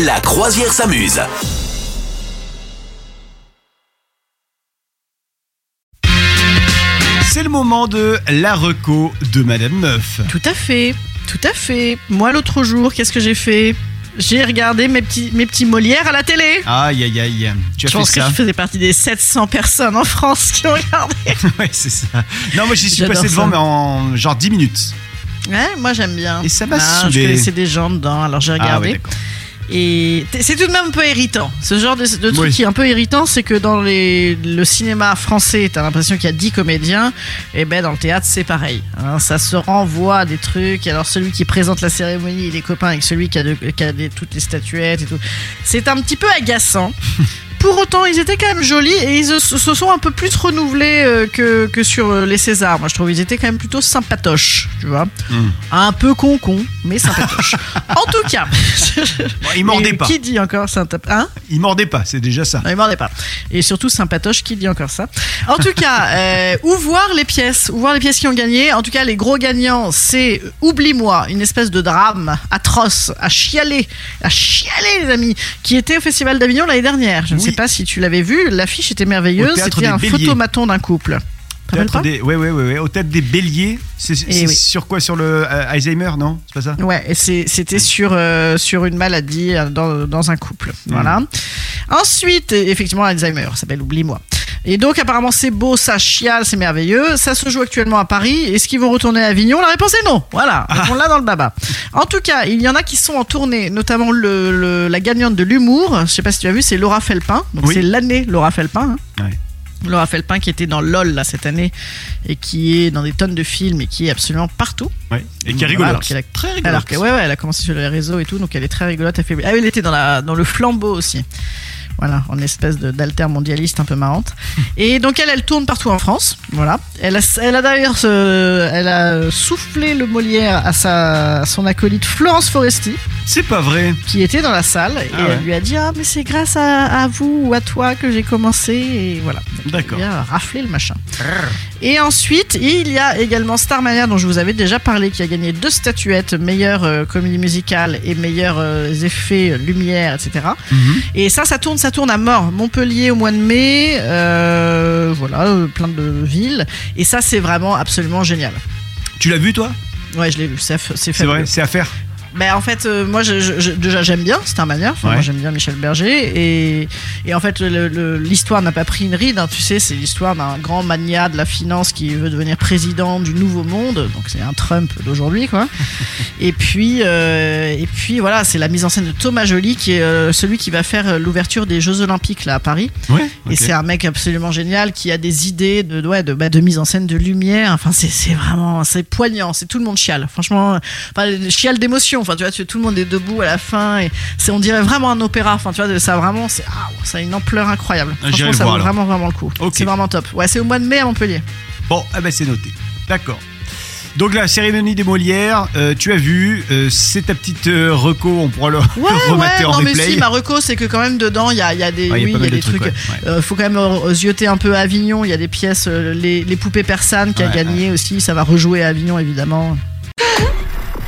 La croisière s'amuse. C'est le moment de la reco de Madame Meuf. Tout à fait, tout à fait. Moi, l'autre jour, qu'est-ce que j'ai fait? J'ai regardé mes petits, mes petits Molières à la télé. Aïe aïe aïe, tu as je fait pense que ça? je faisais partie des 700 personnes en France qui ont regardé. Ouais, c'est ça. Non, moi j'y suis passé devant, ça. mais en genre 10 minutes. Ouais, moi j'aime bien. Et ça m'a Ah, saoulé. Je connaissais des gens dedans, alors j'ai Ah, regardé. ouais. Et c'est tout de même un peu irritant. Ce genre de, de truc Oui. qui est un peu irritant, c'est que dans les, le cinéma français, t'as l'impression qu'il y a 10 comédiens, et ben dans le théâtre, c'est pareil. hein. ça se renvoie à des trucs. Alors celui qui présente la cérémonie, il est copain avec celui qui a, de- qui a des- toutes les statuettes et tout. C'est un petit peu agaçant. Pour autant, ils étaient quand même jolis et ils se, sont un peu plus renouvelés euh, que, que sur euh, les Césars. Moi, je trouve ils étaient quand même plutôt sympatoches, tu vois. Hmm. Un peu con-con, mais sympatoches. en tout cas. Bon, il mordait Et pas. Qui dit encore ça Hein? Il mordait pas, c'est déjà ça. non, il mordait pas. Et surtout sympatoche, qui dit encore ça? En tout cas, euh, où voir les pièces? Où voir les pièces qui ont gagné? En tout cas, les gros gagnants, c'est Oublie-moi, une espèce de drame atroce, à chialer, à chialer, les amis, qui était au Festival d'Avignon l'année dernière. Je Oui. Sais pas si tu l'avais vu, l'affiche était merveilleuse. C'était un Béliers. photomaton d'un couple. Des... Ouais, ouais, ouais. Au théâtre des béliers. C'est Eh oui. sur quoi Sur le euh, Alzheimer, non? C'est pas ça? Ouais, c'était sur, euh, sur une maladie euh, dans, dans un couple. Voilà. Ensuite, effectivement, Alzheimer, ça s'appelle Oublie-moi. Et donc, apparemment, c'est beau, ça chiale, c'est merveilleux. Ça se joue actuellement à Paris. Est-ce qu'ils vont retourner à Avignon La réponse est non. Voilà, on l'a dans le baba. En tout cas, il y en a qui sont en tournée, notamment le, le- la gagnante de l'humour. Je sais pas si tu as vu, c'est Laura Felpin. Donc, Oui. c'est l'année Laura Felpin. hein. Ouais. Laura Felpin qui était dans LOL là, cette année et qui est dans des tonnes de films et qui est absolument partout. Ouais. Et qui est Voilà, rigolo. alors qu'elle a- Très rigolo. Alors que, ouais, ouais, elle a commencé sur les réseaux et tout, donc elle est très rigolote. Elle fait... Ah, elle était dans, la, dans le flambeau aussi. Voilà, en espèce de- d'alter mondialiste un peu marrante. Et donc elle, elle tourne partout en France. Voilà. Elle a, elle a d'ailleurs ce- elle a soufflé le Molière à, sa, à son acolyte Florence Foresti, C'est pas vrai. qui était dans la salle. Et Ah ouais. elle lui a dit Ah, mais c'est grâce à, à vous ou à toi que j'ai commencé. Et voilà. D'accord. Il a raflé le machin. Et ensuite, il y a également Starmania, dont je vous avais déjà parlé, qui a gagné deux statuettes, meilleure euh, comédie musicale et meilleurs euh, effets, euh, lumière, etc. Mhm. Et ça, ça tourne, ça tourne à mort. Montpellier au mois de mai, euh, voilà, euh, plein de villes. Et ça, c'est vraiment absolument génial. Tu l'as vu, toi? Ouais, je l'ai vu, c'est vrai, c'est à faire. En fait, euh, moi, je, je- je- déjà, j'aime bien Starmania. Enfin, Ouais. Moi, j'aime bien Michel Berger. Et, et en fait, l'histoire n'a pas pris une ride. hein, tu sais, c'est l'histoire d'un grand mania de la finance qui veut devenir président du nouveau monde. Donc, c'est un Trump d'aujourd'hui, quoi. et puis, euh, et puis, voilà, c'est la mise en scène de Thomas Joly, qui est euh, celui qui va faire l'ouverture des Jeux Olympiques, là, à Paris. Ouais. Et c'est un mec absolument génial qui a des idées de, ouais, de, bah, de mise en scène de lumière. Enfin, c'est c'est vraiment, c'est poignant. C'est tout le monde chiale. Franchement, enfin, chiale d'émotion. Enfin, tu vois, tu- tout le monde est debout à la fin et c'est, on dirait vraiment un opéra. Enfin, tu vois, ça vraiment, c'est, ah, ça a une ampleur incroyable. Franchement, ça vaut alors. vraiment, vraiment le coup. C'est vraiment top. Ouais, c'est au mois de mai à Montpellier. Bon, ah ben c'est noté. D'accord. Donc la cérémonie des Molières, euh, tu as vu, euh, c'est ta petite euh, reco, on pourra le, Ouais, le ouais, remater en non, mais si, Marocco, c'est que quand même dedans, il y a, il y a des, Ouais, il y a oui, y a des trucs, trucs. Euh, faut quand même zioter un peu à Avignon. Il y a des pièces, les, les poupées persanes qui a gagné aussi. Ça va rejouer à Avignon, évidemment.